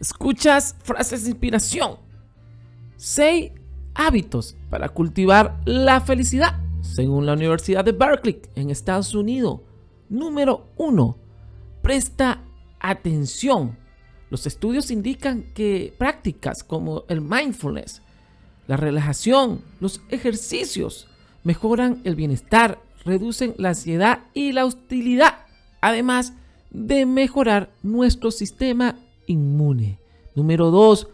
Escuchas frases de inspiración. 6 hábitos para cultivar la felicidad, según la Universidad de Berkeley en Estados Unidos. Número 1. Presta atención. Los estudios indican que prácticas como el mindfulness, la relajación, los ejercicios mejoran el bienestar, reducen la ansiedad y la hostilidad, además de mejorar nuestro sistema inmune. Número 2.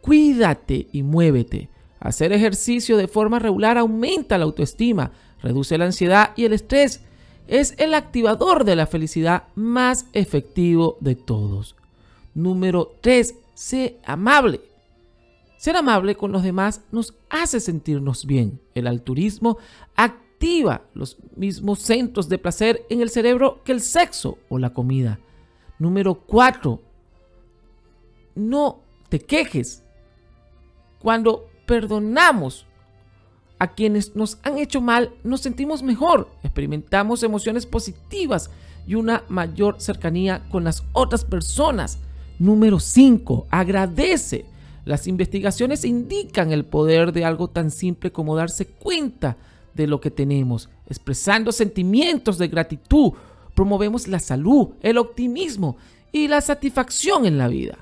Cuídate y muévete. Hacer ejercicio de forma regular aumenta la autoestima, reduce la ansiedad y el estrés. Es el activador de la felicidad más efectivo de todos. Número 3. Sé amable. Ser amable con los demás nos hace sentirnos bien. El altruismo activa los mismos centros de placer en el cerebro que el sexo o la comida. Número 4 no te quejes. Cuando perdonamos a quienes nos han hecho mal, nos sentimos mejor, experimentamos emociones positivas y una mayor cercanía con las otras personas. Número 5. Agradece. Las investigaciones indican el poder de algo tan simple como darse cuenta de lo que tenemos, expresando sentimientos de gratitud. Promovemos la salud, el optimismo y la satisfacción en la vida.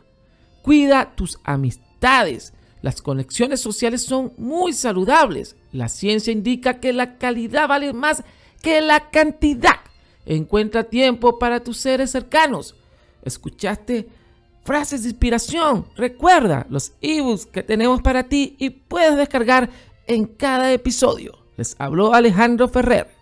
Cuida tus amistades. Las conexiones sociales son muy saludables. La ciencia indica que la calidad vale más que la cantidad. Encuentra tiempo para tus seres cercanos. ¿Escuchaste frases de inspiración? Recuerda los ebooks que tenemos para ti y puedes descargar en cada episodio. Les habló Alejandro Ferrer.